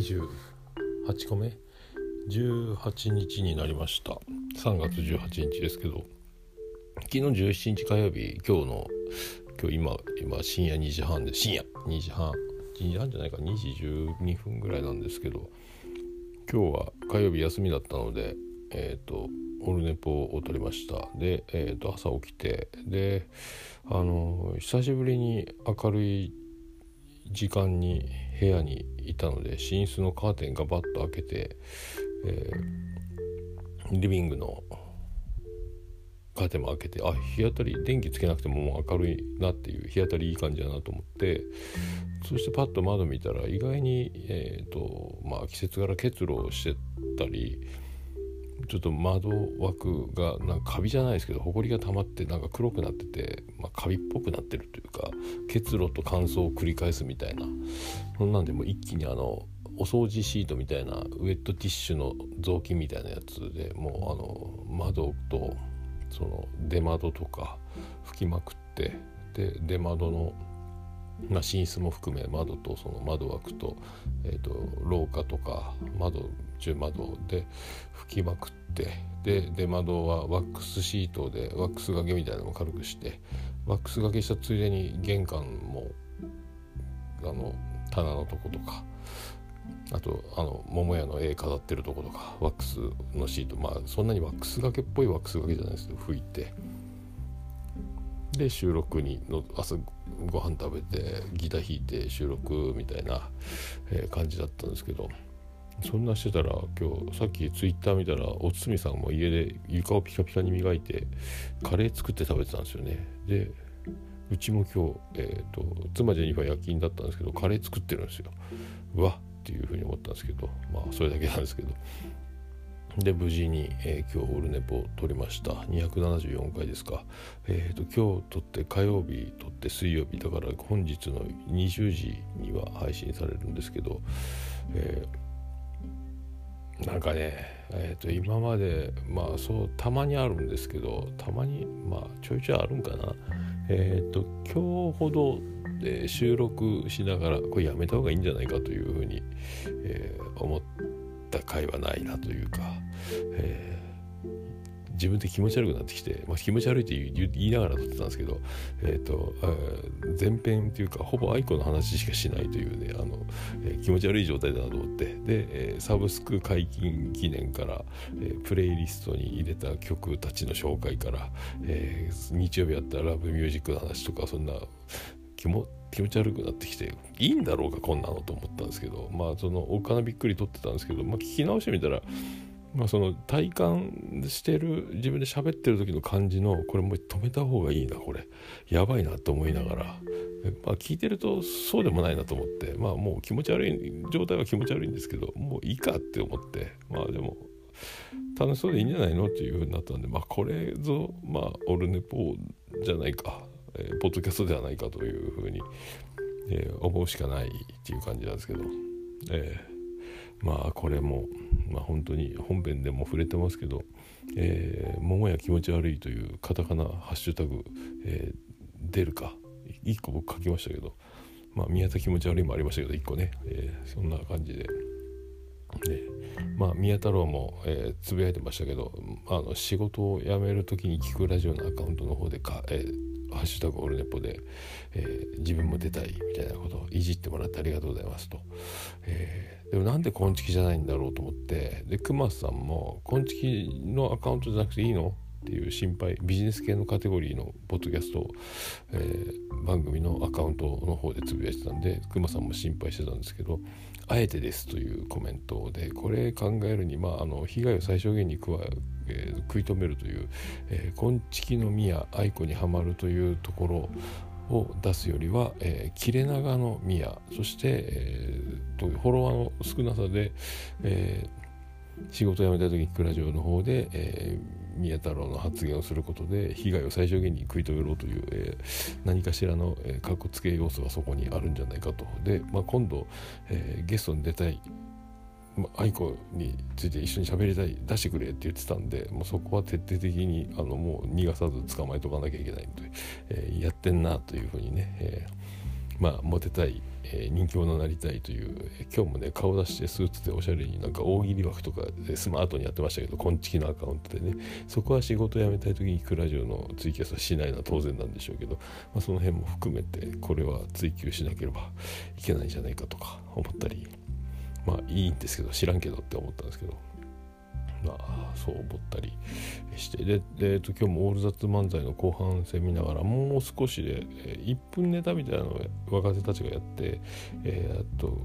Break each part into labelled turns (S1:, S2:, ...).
S1: 28個目？18日になりました。3月18日ですけど。昨日17日火曜日今日の今日今今深夜2時半で深夜2時半。2時半じゃないか。2時12分ぐらいなんですけど。今日は火曜日休みだったのでえっ、ー、とオルネポを取りました。で、えー、と朝起きて。であの久しぶりに明るい時間に部屋にいたので寝室のカーテンがバッと開けて、えー、リビングのカーテンも開けてあ日当たり電気つけなくてももう明るいなっていう日当たりいい感じだなと思ってそしてパッと窓見たら意外に、えーとまあ、季節柄結露してたりちょっと窓枠がなんかカビじゃないですけどほこりが溜まってなんか黒くなってて、まあ、カビっぽくなってるというか結露と乾燥を繰り返すみたいな。そんなんでも一気にあのお掃除シートみたいなウェットティッシュの雑巾みたいなやつでもうあの窓とその出窓とか拭きまくってで出窓のまあ、寝室も含め窓とその窓枠と,、えーと、廊下とか窓中窓で拭きまくってで出窓はワックスシートでワックス掛けみたいなのも軽くしてワックス掛けしたついでに玄関もあの棚のとことかあとあの桃屋の絵飾ってるとことかワックスのシートまあそんなにワックス掛けっぽいワックス掛けじゃないですけど拭いてで収録にの朝ご飯食べてギター弾いて収録みたいな、え、感じだったんですけどそんなしてたら今日さっきツイッター見たらおつみさんも家で床をピカピカに磨いてカレー作って食べてたんですよね。でうちも今日、えーと、妻ジェニファー夜勤だったんですけどカレー作ってるんですよ。うわっていうふうに思ったんですけどまあそれだけなんですけど。で無事に、えー、今日オルネポを取りました。274回ですか。えっ、ー、と今日撮って火曜日撮って水曜日。だから本日の20時には配信されるんですけど、えー、なんかねえーと、今までまあそうたまにあるんですけどたまにまあちょいちょいあるんかな。えっ、ー、と今日ほどで収録しながらこれやめた方がいいんじゃないかというふうに、えー、思った回はないなというか、えー、自分で気持ち悪くなってきて、まあ、気持ち悪いって言いながら撮ってたんですけど、えーと、前編というかほぼ愛子の話しかしないというねあの、えー、気持ち悪い状態だなと思ってで、え、サブスク解禁記念から、え、プレイリストに入れた曲たちの紹介から、え、日曜日やったらラブミュージックの話とかそんな気も気持ち悪くなってきていいんだろうかこんなのと思ったんですけどまあそのお金びっくり撮ってたんですけど、まあ、聞き直してみたら、まあ、その体感してる自分で喋ってる時の感じのこれもう止めた方がいいなこれ。やばいなと思いながら、まあ、聞いてるとそうでもないなと思ってまあもう気持ち悪い状態は気持ち悪いんですけどもういいかって思ってまあでも楽しそうでいいんじゃないのっていうふうになったんでまあこれぞまあオルネポじゃないか。えー、ポッドキャストではないかというふうに、えー、思うしかないっていう感じなんですけど、えー、まあこれも、まあ、本当に本編でも触れてますけど「えー、桃や気持ち悪い」というカタカナハッシュタグ、えー、出るか1個僕書きましたけど、まあ、宮田気持ち悪いもありましたけど1個ね、えー、そんな感じで。でまあ、宮太郎も、え、つぶやいてましたけどあの仕事を辞める時に聞くラジオのアカウントの方でか、えー、ハッシュタグオルネポで、えー、自分も出たいみたいなことをいじってもらってありがとうございますと、えー、でもなんでコンチキじゃないんだろうと思ってで熊さんもコンチキのアカウントじゃなくていいの？っていう心配ビジネス系のカテゴリーのポッドキャスト、えー、番組のアカウントの方でつぶやいてたんでくまさんも心配してたんですけどあえてですというコメントでこれ考えるに、まあ、あの被害を最小限に加ええー、食い止めるという、えー、の宮愛子にはまるというところを出すよりは、えー、切れ長の宮そして、えー、とフォロワーの少なさで、えー、仕事を辞めた時にクラジオの方で、えー、宮太郎の発言をすることで被害を最小限に食い止めろという、えー、何かしらの、えー、かっこつけ要素がそこにあるんじゃないかと。で、まあ、今度、えー、ゲストに出たい愛子について一緒に喋りたい出してくれって言ってたんでもうそこは徹底的にあのもう逃がさず捕まえとかなきゃいけないので、えー、やってんなというふうにね、えー、まあモテたい、えー、人気者になりたいという、今日もね顔出してスーツでおしゃれになんか大喜利枠とかスマートにやってましたけどこんちきのアカウントでねそこは仕事辞めたい時にクラジオのツイキャスはしないのは当然なんでしょうけど、まあ、その辺も含めてこれは追求しなければいけないんじゃないかとか思ったりまあいいんですけど知らんけどって思ったんですけど。まあ、そう思ったりしてで、えっと、今日もオールザッツ漫才の後半戦見ながらもう少しで、えー、1分ネタみたいなのを若手たちがやって、えー、っと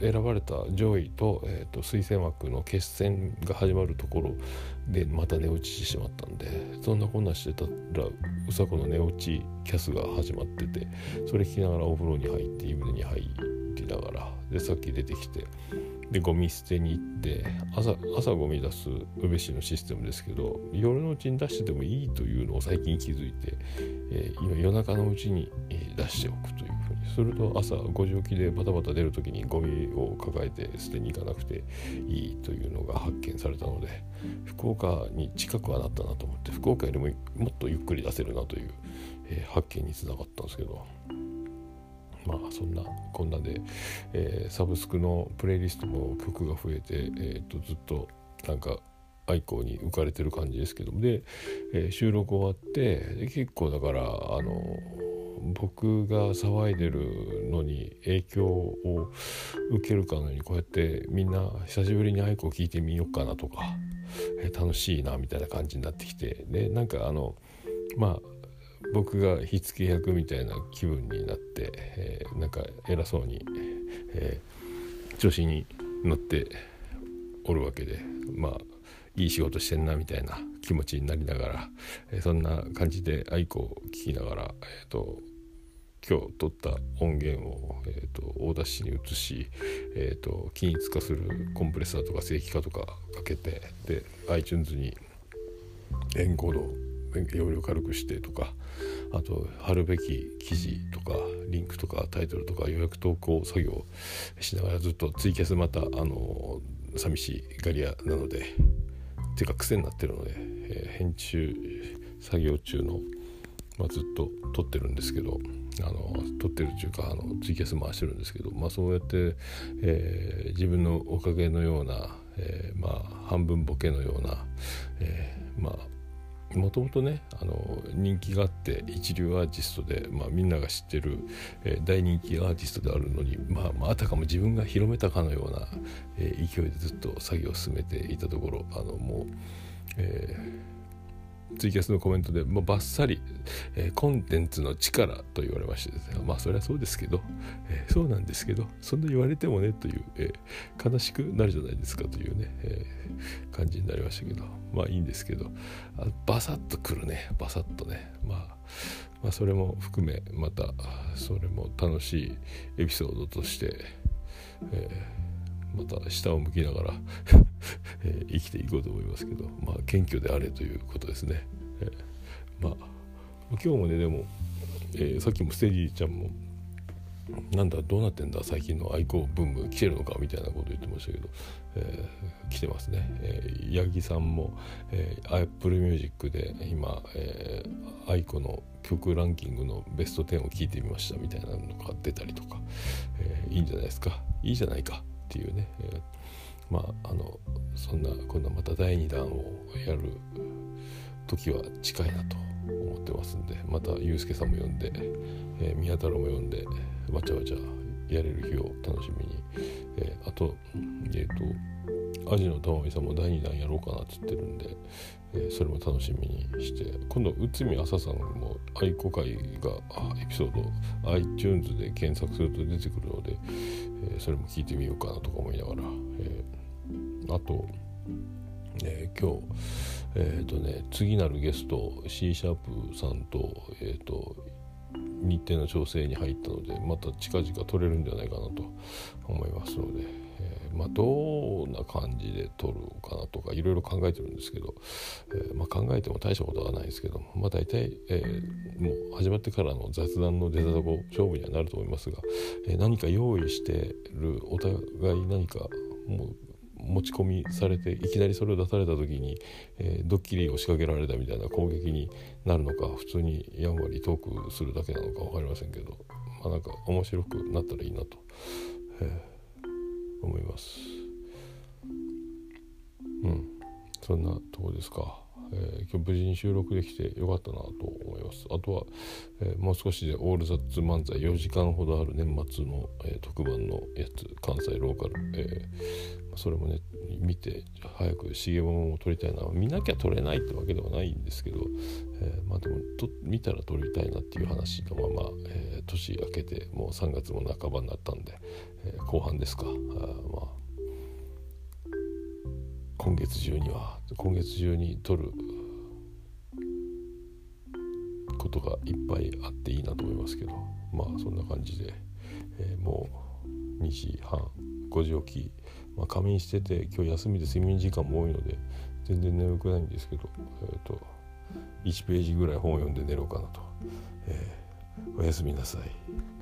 S1: 選ばれた上位と,、えー、と推薦枠の決戦が始まるところでまた寝落ちしてしまったんでそんなこんなしてたらうさこの寝落ちキャスが始まっててそれ聞きながらお風呂に入って湯船に入りながらでさっき出てきてでゴミ捨てに行って朝朝ゴミ出す宇部市のシステムですけど夜のうちに出しててもいいというのを最近気づいて、えー、夜中のうちに出しておくというふうにすると朝5時起きでバタバタ出る時にゴミを抱えて捨てに行かなくていいというのが発見されたので福岡に近くはなったなと思って福岡よりももっとゆっくり出せるなという、えー、発見につながったんですけど。まあそんなこんなで、えー、サブスクのプレイリストも曲が増えて、えー、とずっとなんかアイコに浮かれてる感じですけどで、えー、収録終わって結構だからあの僕が騒いでるのに影響を受けるかのようにこうやってみんな久しぶりにアイコを聞いてみようかなとか、えー、楽しいなみたいな感じになってきて。でなんかあのまあ僕が火付け役みたいな気分になって、えー、なんか偉そうに、えー、調子に乗っておるわけでまあいい仕事してんなみたいな気持ちになりながら、えー、そんな感じで愛子を聞きながら、えーと、今日撮った音源を、えーと、大出しに移し、えーと、均一化するコンプレッサーとか正規化とかかけてで iTunes にエンコードを容量軽くしてとかあと貼るべき記事とかリンクとかタイトルとか予約投稿作業しながらずっとツイキャスまたあの寂しがり屋なのでていうか癖になってるので、えー、編集作業中の、まあ、ずっと撮ってるんですけどあの撮ってるっていうかあのツイキャス回してるんですけど、まあ、そうやって、えー、自分のおかげのような、えー、まあ半分ボケのような、え、まあもともとねあの人気があって一流アーティストで、まあ、みんなが知ってる、えー、大人気アーティストであるのに、まあ、まあたかも自分が広めたかのような、えー、勢いでずっと作業を進めていたところあのもう、えーツイキャスのコメントで、まあ、バッサリ、えー、コンテンツの力と言われましてですね。まあそれはそうですけど、えー、そうなんですけどそんな言われてもねという、えー、悲しくなるじゃないですかというね、え感じになりましたけどまあいいんですけどあバサッとくるね。バサッとね、まあ、まあそれも含めまたそれも楽しいエピソードとして、えーまた下を向きながら えー、生きていこうと思いますけどまあ謙虚であれということですね、えー、まあ今日もねでも、えー、さっきもステージちゃんもなんだどうなってんだ最近の愛好ブーム来てるのかみたいなこと言ってましたけど、えー、来てますね、えー、八木さんも、えー、Apple Music で今、えー、愛子の曲ランキングのベスト10を聞いてみましたみたいなのが出たりとか、えー、いいんじゃないですか？いいじゃないか。っていうね、えー、まああのそんな今度また第2弾をやる時は近いなと思ってますんでまたユースケさんも呼んで、えー、宮太郎も呼んでわちゃわちゃやれる日を楽しみに、えー、あとえっ、ー、とアジの玉美さんも第2弾やろうかなって言ってるんで、えー、それも楽しみにして今度内海朝さんも愛子会がエピソード iTunes で検索すると出てくるので、えー、それも聞いてみようかなとか思いながら、えー、あと、え、今日えっ、とね次なるゲスト C シャープさんと,、えーと、日程の調整に入ったのでまた近々取れるんじゃないかなと思いますので。まあ、どんな感じで撮るかなとかいろいろ考えてるんですけど、えー、まあ、考えても大したことはないですけど、まあ、大体、えー、もう始まってからの雑談の出たとこ勝負にはなると思いますが、えー、何か用意してるお互い何かもう持ち込みされていきなりそれを出された時に、えー、ドッキリを仕掛けられたみたいな攻撃になるのか普通にやんわりトークするだけなのか分かりませんけどまあなんか面白くなったらいいなと、えー、思います。うん。そんなとこですか。えー、今日無事に収録できてよかったなと思います。あとは、えー、もう少しでオールザッツ漫才4時間ほどある年末の、えー、特番のやつ関西ローカル、えそれもね見て早く重桃も撮りたいな見なきゃ撮れないってわけではないんですけど、えまあでもと見たら撮りたいなっていう話のまま、え年明けてもう3月も半ばになったんで、え後半ですか。あまあ今月中には今月中に撮ることがいっぱいあっていいなと思いますけどまあそんな感じで、えー、もう2時半5時起き、まあ、仮眠してて今日休みで睡眠時間も多いので全然眠くないんですけど、えーと、1ページぐらい本を読んで寝ろうかなと、えー、おやすみなさい。